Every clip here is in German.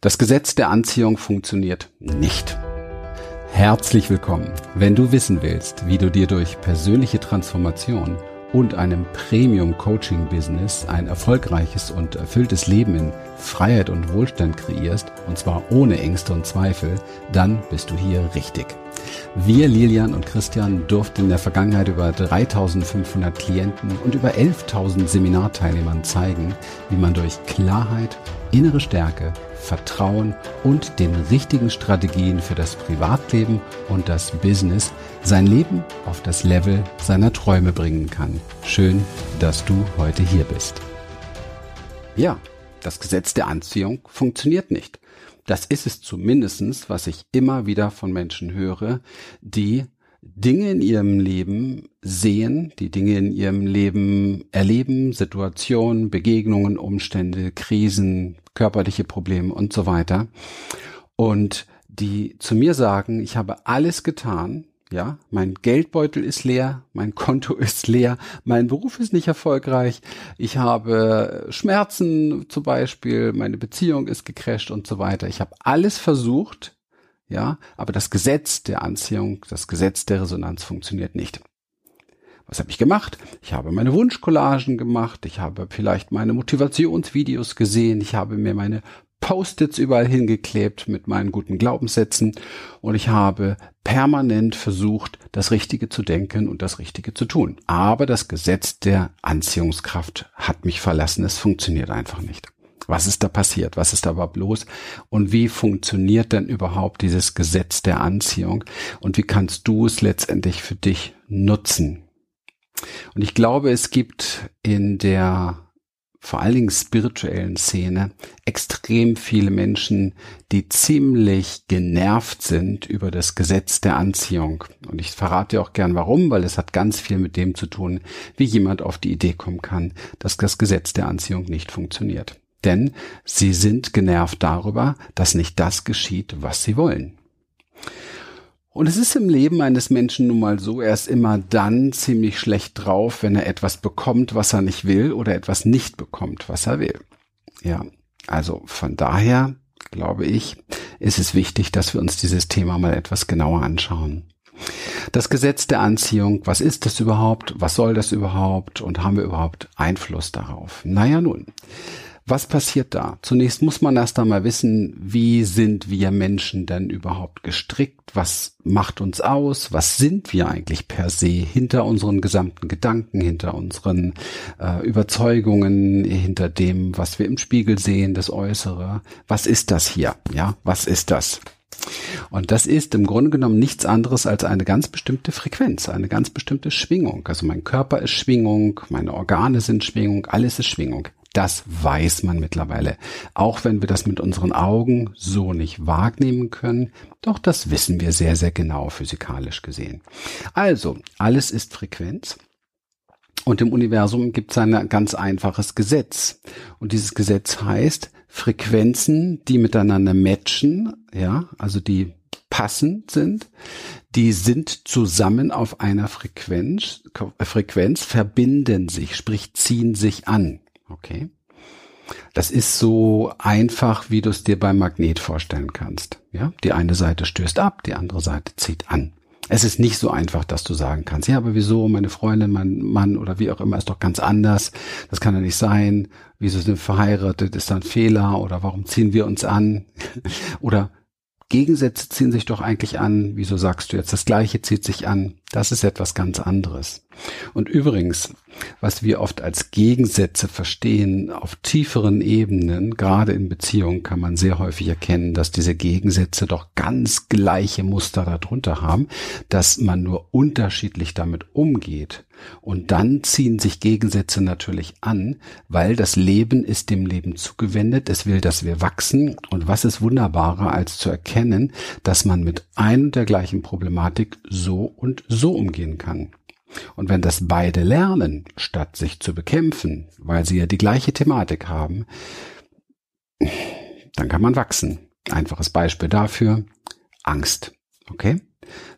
Das Gesetz der Anziehung funktioniert nicht. Herzlich willkommen. Wenn du wissen willst, wie du dir durch persönliche Transformation und einem Premium-Coaching-Business ein erfolgreiches und erfülltes Leben in Freiheit und Wohlstand kreierst, und zwar ohne Ängste und Zweifel, dann bist du hier richtig. Wir, Lilian und Christian, durften in der Vergangenheit über 3500 Klienten und über 11.000 Seminarteilnehmern zeigen, wie man durch Klarheit, innere Stärke, Vertrauen und den richtigen Strategien für das Privatleben und das Business sein Leben auf das Level seiner Träume bringen kann. Schön, dass du heute hier bist. Ja, das Gesetz der Anziehung funktioniert nicht. Das ist es zumindestens, was ich immer wieder von Menschen höre, die Dinge in ihrem Leben sehen, die Dinge in ihrem Leben erleben, Situationen, Begegnungen, Umstände, Krisen, körperliche Probleme und so weiter. Und die zu mir sagen, ich habe alles getan, ja, mein Geldbeutel ist leer, mein Konto ist leer, mein Beruf ist nicht erfolgreich, ich habe Schmerzen zum Beispiel, meine Beziehung ist gecrasht und so weiter. Ich habe alles versucht, ja, aber das Gesetz der Anziehung, das Gesetz der Resonanz funktioniert nicht. Was habe ich gemacht? Ich habe meine Wunschcollagen gemacht, ich habe vielleicht meine Motivationsvideos gesehen, ich habe mir meine Post-its überall hingeklebt mit meinen guten Glaubenssätzen und ich habe permanent versucht, das Richtige zu denken und das Richtige zu tun. Aber das Gesetz der Anziehungskraft hat mich verlassen. Es funktioniert einfach nicht. Was ist da passiert? Was ist da überhaupt los? Und wie funktioniert denn überhaupt dieses Gesetz der Anziehung? Und wie kannst du es letztendlich für dich nutzen? Und ich glaube, es gibt in der vor allen Dingen spirituellen Szene extrem viele Menschen, die ziemlich genervt sind über das Gesetz der Anziehung. Und ich verrate auch gern warum, weil es hat ganz viel mit dem zu tun, wie jemand auf die Idee kommen kann, dass das Gesetz der Anziehung nicht funktioniert. Denn sie sind genervt darüber, dass nicht das geschieht, was sie wollen. Und es ist im Leben eines Menschen nun mal so, er ist immer dann ziemlich schlecht drauf, wenn er etwas bekommt, was er nicht will oder etwas nicht bekommt, was er will. Ja, also von daher glaube ich, ist es wichtig, dass wir uns dieses Thema mal etwas genauer anschauen. Das Gesetz der Anziehung, was ist das überhaupt? Was soll das überhaupt? Und haben wir überhaupt Einfluss darauf? Naja nun, was passiert da? Zunächst muss man erst einmal wissen, wie sind wir Menschen denn überhaupt gestrickt? Was macht uns aus? Was sind wir eigentlich per se hinter unseren gesamten Gedanken, hinter unseren äh, Überzeugungen, hinter dem, was wir im Spiegel sehen, das Äußere? Was ist das hier? Ja, was ist das? Und das ist im Grunde genommen nichts anderes als eine ganz bestimmte Frequenz, eine ganz bestimmte Schwingung. Also mein Körper ist Schwingung, meine Organe sind Schwingung, alles ist Schwingung. Das weiß man mittlerweile. Auch wenn wir das mit unseren Augen so nicht wahrnehmen können, doch das wissen wir sehr, sehr genau physikalisch gesehen. Also, alles ist Frequenz. Und im Universum gibt es ein ganz einfaches Gesetz. Und dieses Gesetz heißt, Frequenzen, die miteinander matchen, ja, also die passend sind, die sind zusammen auf einer Frequenz, Frequenz verbinden sich, sprich ziehen sich an. Okay. Das ist so einfach, wie du es dir beim Magnet vorstellen kannst. Ja, die eine Seite stößt ab, die andere Seite zieht an. Es ist nicht so einfach, dass du sagen kannst, ja, aber wieso, meine Freundin, mein Mann oder wie auch immer ist doch ganz anders. Das kann ja nicht sein. Wieso sind wir verheiratet? Ist da ein Fehler? Oder warum ziehen wir uns an? oder Gegensätze ziehen sich doch eigentlich an. Wieso sagst du jetzt, das Gleiche zieht sich an? Das ist etwas ganz anderes. Und übrigens, was wir oft als Gegensätze verstehen, auf tieferen Ebenen, gerade in Beziehungen, kann man sehr häufig erkennen, dass diese Gegensätze doch ganz gleiche Muster darunter haben, dass man nur unterschiedlich damit umgeht. Und dann ziehen sich Gegensätze natürlich an, weil das Leben ist dem Leben zugewendet. Es will, dass wir wachsen. Und was ist wunderbarer, als zu erkennen, dass man mit ein der gleichen Problematik so und so umgehen kann. Und wenn das beide lernen, statt sich zu bekämpfen, weil sie ja die gleiche Thematik haben, dann kann man wachsen. Einfaches Beispiel dafür, Angst. Okay?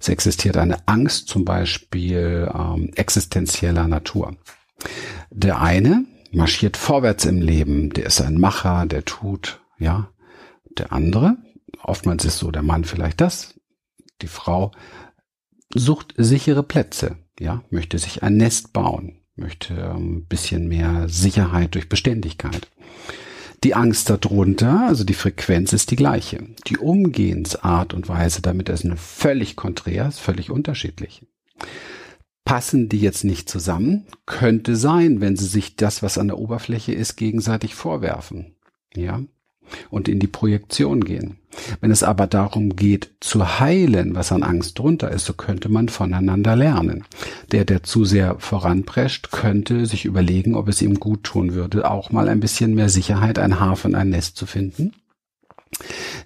Es existiert eine Angst zum Beispiel ähm, existenzieller Natur. Der eine marschiert vorwärts im Leben, der ist ein Macher, der tut, ja, Der andere, oftmals ist so der Mann vielleicht das, die Frau sucht sichere Plätze, ja, möchte sich ein Nest bauen, möchte ein ähm, bisschen mehr Sicherheit durch Beständigkeit. Die Angst darunter, also die Frequenz ist die gleiche. Die Umgehensart und Weise damit ist eine völlig konträr, ist völlig unterschiedlich. Passen die jetzt nicht zusammen? Könnte sein, wenn sie sich das, was an der Oberfläche ist, gegenseitig vorwerfen. Ja und in die Projektion gehen. Wenn es aber darum geht, zu heilen, was an Angst drunter ist, so könnte man voneinander lernen. Der, der zu sehr voranprescht, könnte sich überlegen, ob es ihm gut tun würde, auch mal ein bisschen mehr Sicherheit, ein Hafen, ein Nest zu finden.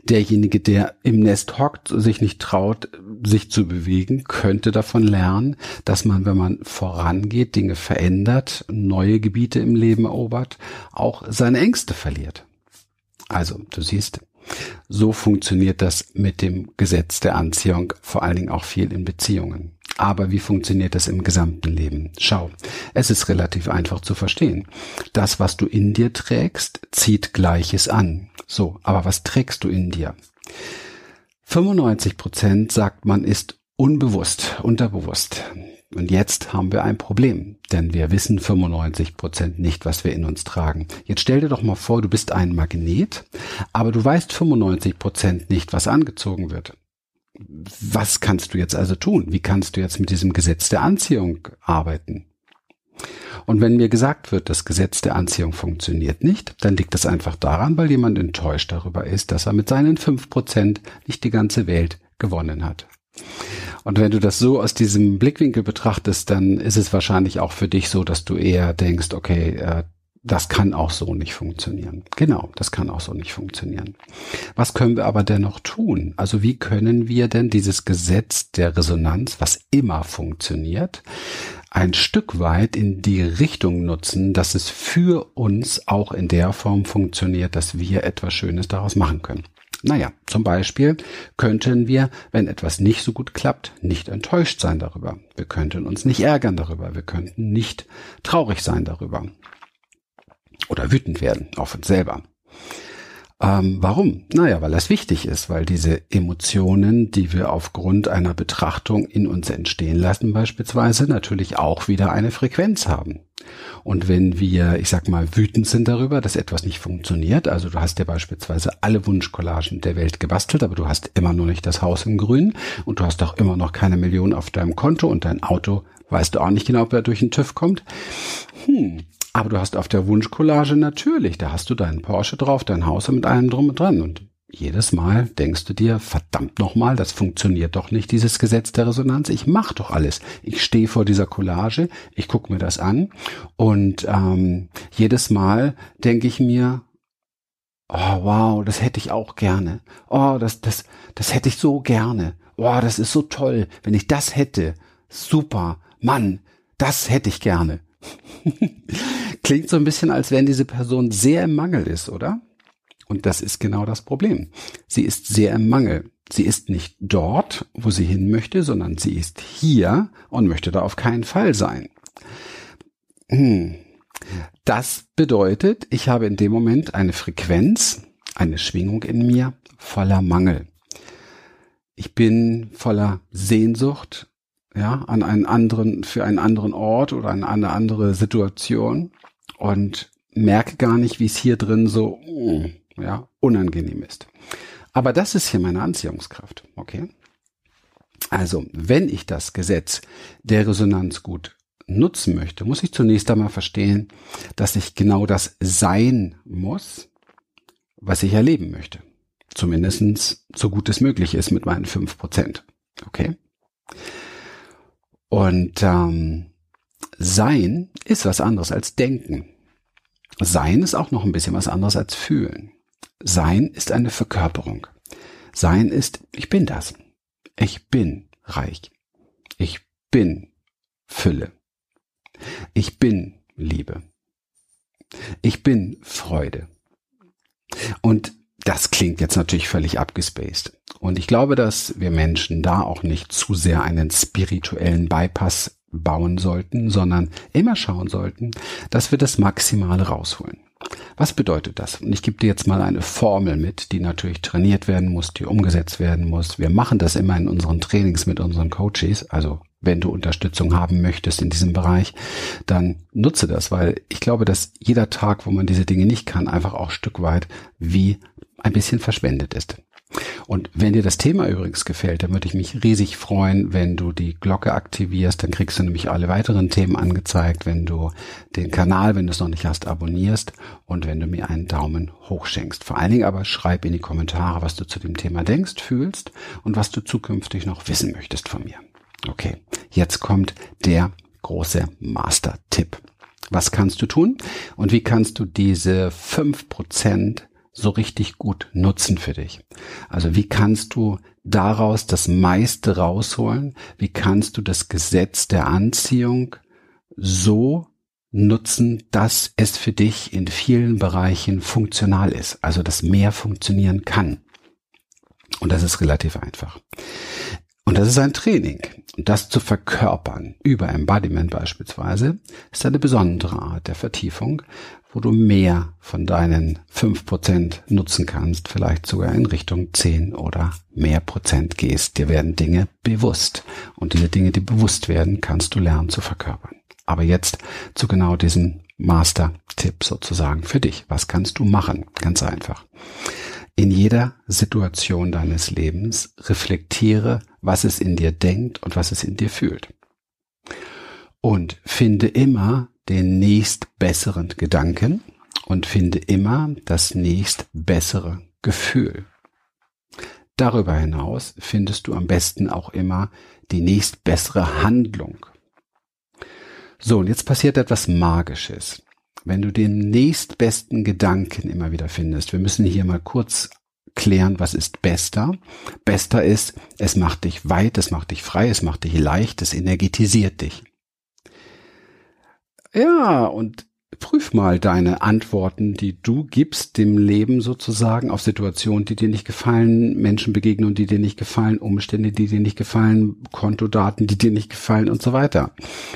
Derjenige, der im Nest hockt, sich nicht traut, sich zu bewegen, könnte davon lernen, dass man, wenn man vorangeht, Dinge verändert, neue Gebiete im Leben erobert, auch seine Ängste verliert. Also, du siehst, so funktioniert das mit dem Gesetz der Anziehung, vor allen Dingen auch viel in Beziehungen. Aber wie funktioniert das im gesamten Leben? Schau, es ist relativ einfach zu verstehen. Das, was du in dir trägst, zieht Gleiches an. So, aber was trägst du in dir? 95 Prozent sagt man ist unbewusst, unterbewusst. Und jetzt haben wir ein Problem, denn wir wissen 95 Prozent nicht, was wir in uns tragen. Jetzt stell dir doch mal vor, du bist ein Magnet, aber du weißt 95 Prozent nicht, was angezogen wird. Was kannst du jetzt also tun? Wie kannst du jetzt mit diesem Gesetz der Anziehung arbeiten? Und wenn mir gesagt wird, das Gesetz der Anziehung funktioniert nicht, dann liegt das einfach daran, weil jemand enttäuscht darüber ist, dass er mit seinen fünf Prozent nicht die ganze Welt gewonnen hat. Und wenn du das so aus diesem Blickwinkel betrachtest, dann ist es wahrscheinlich auch für dich so, dass du eher denkst, okay, äh, das kann auch so nicht funktionieren. Genau, das kann auch so nicht funktionieren. Was können wir aber dennoch tun? Also wie können wir denn dieses Gesetz der Resonanz, was immer funktioniert, ein Stück weit in die Richtung nutzen, dass es für uns auch in der Form funktioniert, dass wir etwas Schönes daraus machen können? Naja, zum Beispiel könnten wir, wenn etwas nicht so gut klappt, nicht enttäuscht sein darüber. Wir könnten uns nicht ärgern darüber. Wir könnten nicht traurig sein darüber. Oder wütend werden auf uns selber. Ähm, warum? Naja, weil das wichtig ist, weil diese Emotionen, die wir aufgrund einer Betrachtung in uns entstehen lassen, beispielsweise natürlich auch wieder eine Frequenz haben. Und wenn wir, ich sag mal, wütend sind darüber, dass etwas nicht funktioniert, also du hast ja beispielsweise alle Wunschcollagen der Welt gebastelt, aber du hast immer noch nicht das Haus im Grün und du hast auch immer noch keine Million auf deinem Konto und dein Auto weißt du auch nicht genau, ob er durch den TÜV kommt. Hm, aber du hast auf der Wunschcollage natürlich, da hast du deinen Porsche drauf, dein Haus mit allem drum und dran. Und jedes Mal denkst du dir, verdammt nochmal, das funktioniert doch nicht, dieses Gesetz der Resonanz. Ich mach doch alles. Ich stehe vor dieser Collage, ich gucke mir das an und ähm, jedes Mal denke ich mir, oh wow, das hätte ich auch gerne. Oh, das, das, das hätte ich so gerne. Oh, das ist so toll. Wenn ich das hätte, super, Mann, das hätte ich gerne. Klingt so ein bisschen, als wenn diese Person sehr im Mangel ist, oder? Und das ist genau das Problem. Sie ist sehr im Mangel. Sie ist nicht dort, wo sie hin möchte, sondern sie ist hier und möchte da auf keinen Fall sein. Hm. Das bedeutet, ich habe in dem Moment eine Frequenz, eine Schwingung in mir voller Mangel. Ich bin voller Sehnsucht, ja, an einen anderen, für einen anderen Ort oder an eine andere Situation und merke gar nicht, wie es hier drin so, mm, ja, unangenehm ist. Aber das ist hier meine Anziehungskraft, okay? Also, wenn ich das Gesetz der Resonanz gut nutzen möchte, muss ich zunächst einmal verstehen, dass ich genau das sein muss, was ich erleben möchte. Zumindestens so gut es möglich ist mit meinen fünf Prozent. Okay? Und ähm, Sein ist was anderes als Denken. Sein ist auch noch ein bisschen was anderes als Fühlen. Sein ist eine Verkörperung. Sein ist, ich bin das. Ich bin reich. Ich bin Fülle. Ich bin Liebe. Ich bin Freude. Und das klingt jetzt natürlich völlig abgespaced. Und ich glaube, dass wir Menschen da auch nicht zu sehr einen spirituellen Bypass bauen sollten, sondern immer schauen sollten, dass wir das Maximale rausholen. Was bedeutet das? Und ich gebe dir jetzt mal eine Formel mit, die natürlich trainiert werden muss, die umgesetzt werden muss. Wir machen das immer in unseren Trainings mit unseren Coaches. Also wenn du Unterstützung haben möchtest in diesem Bereich, dann nutze das, weil ich glaube, dass jeder Tag, wo man diese Dinge nicht kann, einfach auch Stück weit wie ein bisschen verschwendet ist. Und wenn dir das Thema übrigens gefällt, dann würde ich mich riesig freuen, wenn du die Glocke aktivierst. Dann kriegst du nämlich alle weiteren Themen angezeigt, wenn du den Kanal, wenn du es noch nicht hast, abonnierst und wenn du mir einen Daumen hoch schenkst. Vor allen Dingen aber schreib in die Kommentare, was du zu dem Thema denkst, fühlst und was du zukünftig noch wissen möchtest von mir. Okay, jetzt kommt der große Master-Tipp. Was kannst du tun und wie kannst du diese fünf Prozent so richtig gut nutzen für dich? Also wie kannst du daraus das meiste rausholen? Wie kannst du das Gesetz der Anziehung so nutzen, dass es für dich in vielen Bereichen funktional ist, also dass mehr funktionieren kann? Und das ist relativ einfach. Und das ist ein Training. Und das zu verkörpern, über Embodiment beispielsweise, ist eine besondere Art der Vertiefung, wo du mehr von deinen fünf Prozent nutzen kannst, vielleicht sogar in Richtung zehn oder mehr Prozent gehst. Dir werden Dinge bewusst. Und diese Dinge, die bewusst werden, kannst du lernen zu verkörpern. Aber jetzt zu genau diesem Master-Tipp sozusagen für dich. Was kannst du machen? Ganz einfach. In jeder Situation deines Lebens reflektiere, was es in dir denkt und was es in dir fühlt. Und finde immer den nächst besseren Gedanken und finde immer das nächst bessere Gefühl. Darüber hinaus findest du am besten auch immer die nächst bessere Handlung. So, und jetzt passiert etwas Magisches wenn du den nächstbesten Gedanken immer wieder findest. Wir müssen hier mal kurz klären, was ist bester. Bester ist, es macht dich weit, es macht dich frei, es macht dich leicht, es energetisiert dich. Ja, und prüf mal deine Antworten, die du gibst dem Leben sozusagen auf Situationen, die dir nicht gefallen, Menschen begegnen, die dir nicht gefallen, Umstände, die dir nicht gefallen, Kontodaten, die dir nicht gefallen und so weiter.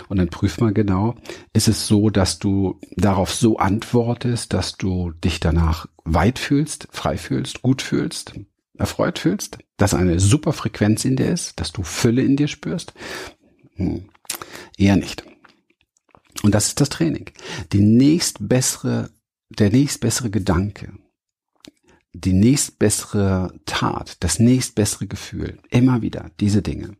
Und dann prüf mal genau, ist es so, dass du darauf so antwortest, dass du dich danach weit fühlst, frei fühlst, gut fühlst, erfreut fühlst, dass eine super Frequenz in dir ist, dass du Fülle in dir spürst? Hm, eher nicht. Und das ist das Training. Die nächstbessere, der nächstbessere Gedanke, die nächstbessere Tat, das nächstbessere Gefühl, immer wieder diese Dinge.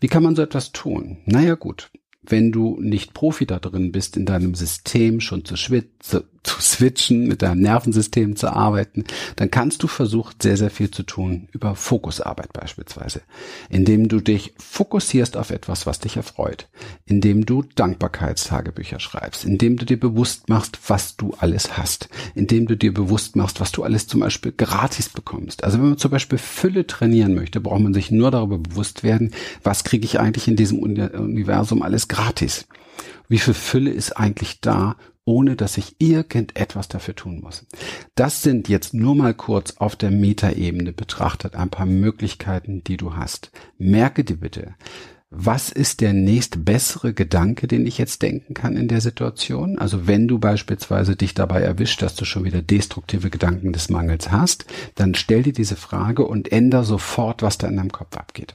Wie kann man so etwas tun? Naja gut, wenn du nicht Profi da drin bist, in deinem System schon zu, zu, zu switchen, mit deinem Nervensystem zu arbeiten, dann kannst du versuchen, sehr, sehr viel zu tun über Fokusarbeit beispielsweise. Indem du dich fokussierst auf etwas, was dich erfreut. Indem du Dankbarkeitstagebücher schreibst. Indem du dir bewusst machst, was du alles hast. Indem du dir bewusst machst, was du alles zum Beispiel gratis bekommst. Also wenn man zum Beispiel Fülle trainieren möchte, braucht man sich nur darüber bewusst werden, was kriege ich eigentlich in diesem Universum alles gratis. Wie viel Fülle ist eigentlich da, ohne dass ich irgendetwas dafür tun muss. Das sind jetzt nur mal kurz auf der Metaebene betrachtet ein paar Möglichkeiten, die du hast. Merke dir bitte, was ist der nächst bessere Gedanke, den ich jetzt denken kann in der Situation? Also wenn du beispielsweise dich dabei erwischt, dass du schon wieder destruktive Gedanken des Mangels hast, dann stell dir diese Frage und änder sofort, was da in deinem Kopf abgeht.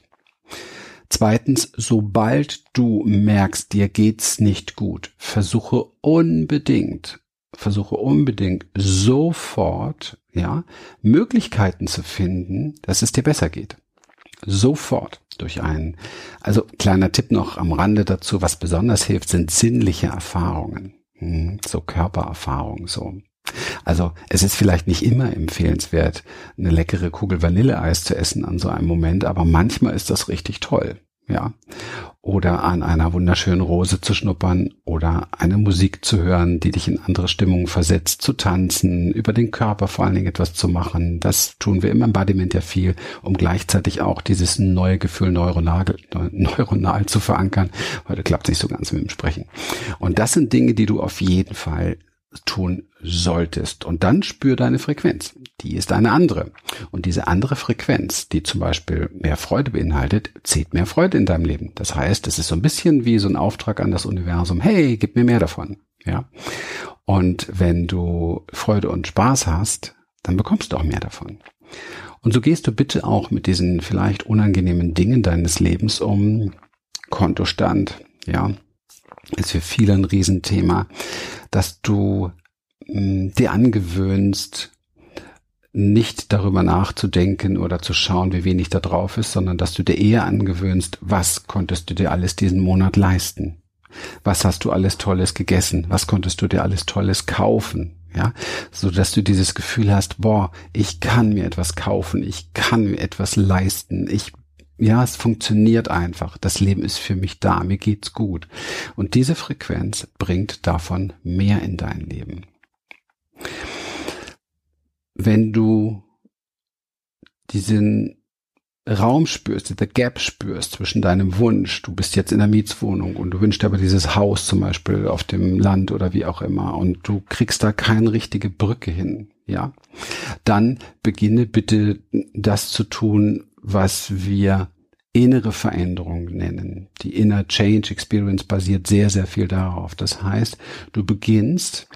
Zweitens, sobald du merkst, dir geht's nicht gut, versuche unbedingt, versuche unbedingt sofort, ja, Möglichkeiten zu finden, dass es dir besser geht. Sofort durch einen. Also kleiner Tipp noch am Rande dazu, was besonders hilft, sind sinnliche Erfahrungen. Hm, so Körpererfahrungen, so. Also es ist vielleicht nicht immer empfehlenswert, eine leckere Kugel Vanilleeis zu essen an so einem Moment, aber manchmal ist das richtig toll. Ja. Oder an einer wunderschönen Rose zu schnuppern oder eine Musik zu hören, die dich in andere Stimmungen versetzt, zu tanzen, über den Körper vor allen Dingen etwas zu machen. Das tun wir im Embodiment ja viel, um gleichzeitig auch dieses neue Gefühl neuronal, neuronal zu verankern. Heute klappt es nicht so ganz mit dem Sprechen. Und das sind Dinge, die du auf jeden Fall tun solltest. Und dann spür deine Frequenz. Die ist eine andere. Und diese andere Frequenz, die zum Beispiel mehr Freude beinhaltet, zieht mehr Freude in deinem Leben. Das heißt, es ist so ein bisschen wie so ein Auftrag an das Universum. Hey, gib mir mehr davon. Ja. Und wenn du Freude und Spaß hast, dann bekommst du auch mehr davon. Und so gehst du bitte auch mit diesen vielleicht unangenehmen Dingen deines Lebens um. Kontostand, ja, ist für viele ein Riesenthema, dass du dir angewöhnst, nicht darüber nachzudenken oder zu schauen, wie wenig da drauf ist, sondern dass du dir eher angewöhnst, was konntest du dir alles diesen Monat leisten? Was hast du alles Tolles gegessen? Was konntest du dir alles Tolles kaufen? Ja, so dass du dieses Gefühl hast, boah, ich kann mir etwas kaufen, ich kann mir etwas leisten, ich ja, es funktioniert einfach. Das Leben ist für mich da, mir geht's gut. Und diese Frequenz bringt davon mehr in dein Leben. Wenn du diesen Raum spürst, diese Gap spürst zwischen deinem Wunsch, du bist jetzt in der Mietswohnung und du wünschst aber dieses Haus zum Beispiel auf dem Land oder wie auch immer und du kriegst da keine richtige Brücke hin, ja, dann beginne bitte das zu tun, was wir innere Veränderung nennen. Die Inner Change Experience basiert sehr, sehr viel darauf. Das heißt, du beginnst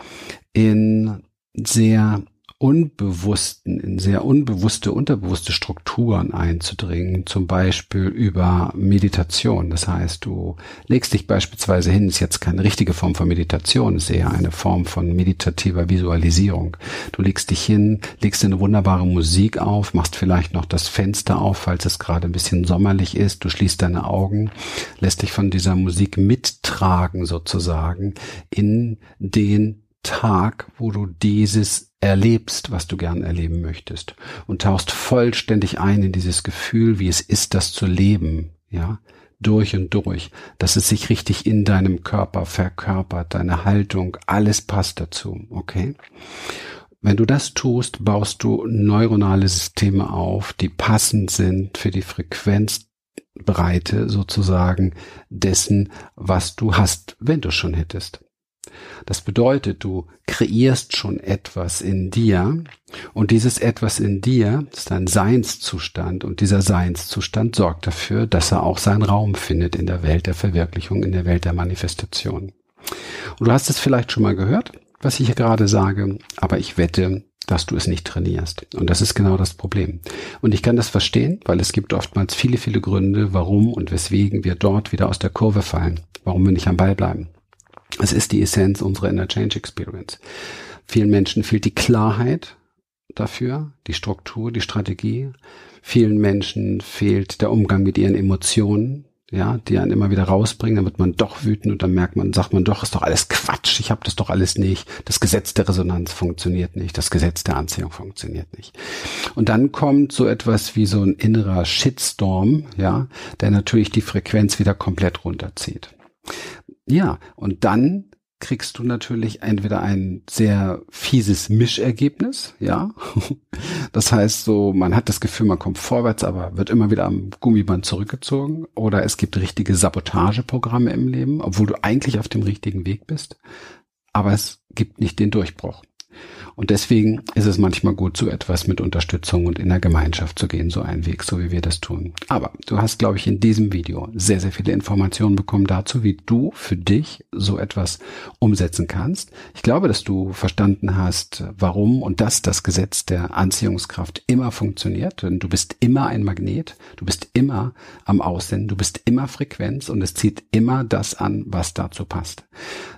in sehr unbewussten, in sehr unbewusste, unterbewusste Strukturen einzudringen, zum Beispiel über Meditation. Das heißt, du legst dich beispielsweise hin, ist jetzt keine richtige Form von Meditation, ist eher eine Form von meditativer Visualisierung. Du legst dich hin, legst eine wunderbare Musik auf, machst vielleicht noch das Fenster auf, falls es gerade ein bisschen sommerlich ist, du schließt deine Augen, lässt dich von dieser Musik mittragen sozusagen in den Tag, wo du dieses erlebst, was du gern erleben möchtest und tauchst vollständig ein in dieses Gefühl, wie es ist, das zu leben, ja, durch und durch, dass es sich richtig in deinem Körper verkörpert, deine Haltung, alles passt dazu, okay? Wenn du das tust, baust du neuronale Systeme auf, die passend sind für die Frequenzbreite sozusagen dessen, was du hast, wenn du schon hättest. Das bedeutet, du kreierst schon etwas in dir und dieses etwas in dir ist ein Seinszustand und dieser Seinszustand sorgt dafür, dass er auch seinen Raum findet in der Welt der Verwirklichung, in der Welt der Manifestation. Und du hast es vielleicht schon mal gehört, was ich hier gerade sage, aber ich wette, dass du es nicht trainierst. Und das ist genau das Problem. Und ich kann das verstehen, weil es gibt oftmals viele, viele Gründe, warum und weswegen wir dort wieder aus der Kurve fallen, warum wir nicht am Ball bleiben. Es ist die Essenz unserer Inner Change Experience. Vielen Menschen fehlt die Klarheit dafür, die Struktur, die Strategie. Vielen Menschen fehlt der Umgang mit ihren Emotionen, ja, die einen immer wieder rausbringen, dann wird man doch wütend und dann merkt man, sagt man doch, ist doch alles Quatsch, ich habe das doch alles nicht. Das Gesetz der Resonanz funktioniert nicht, das Gesetz der Anziehung funktioniert nicht. Und dann kommt so etwas wie so ein innerer Shitstorm, ja, der natürlich die Frequenz wieder komplett runterzieht. Ja, und dann kriegst du natürlich entweder ein sehr fieses Mischergebnis, ja. Das heißt so, man hat das Gefühl, man kommt vorwärts, aber wird immer wieder am Gummiband zurückgezogen. Oder es gibt richtige Sabotageprogramme im Leben, obwohl du eigentlich auf dem richtigen Weg bist. Aber es gibt nicht den Durchbruch. Und deswegen ist es manchmal gut, so etwas mit Unterstützung und in der Gemeinschaft zu gehen, so ein Weg, so wie wir das tun. Aber du hast, glaube ich, in diesem Video sehr, sehr viele Informationen bekommen dazu, wie du für dich so etwas umsetzen kannst. Ich glaube, dass du verstanden hast, warum und dass das Gesetz der Anziehungskraft immer funktioniert. Denn du bist immer ein Magnet, du bist immer am Aussenden, du bist immer Frequenz und es zieht immer das an, was dazu passt.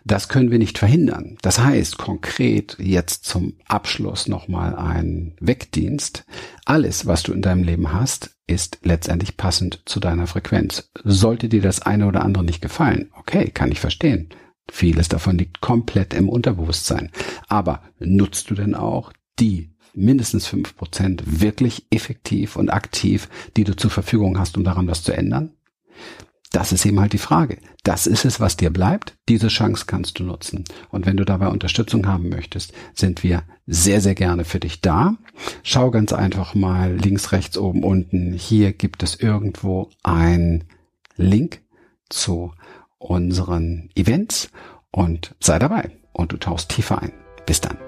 Das können wir nicht verhindern. Das heißt konkret jetzt zum Abschluss nochmal ein Wegdienst. Alles, was du in deinem Leben hast, ist letztendlich passend zu deiner Frequenz. Sollte dir das eine oder andere nicht gefallen, okay, kann ich verstehen. Vieles davon liegt komplett im Unterbewusstsein. Aber nutzt du denn auch die mindestens fünf Prozent wirklich effektiv und aktiv, die du zur Verfügung hast, um daran was zu ändern? Das ist eben halt die Frage. Das ist es, was dir bleibt. Diese Chance kannst du nutzen. Und wenn du dabei Unterstützung haben möchtest, sind wir sehr, sehr gerne für dich da. Schau ganz einfach mal links, rechts, oben, unten. Hier gibt es irgendwo ein Link zu unseren Events und sei dabei und du tauchst tiefer ein. Bis dann.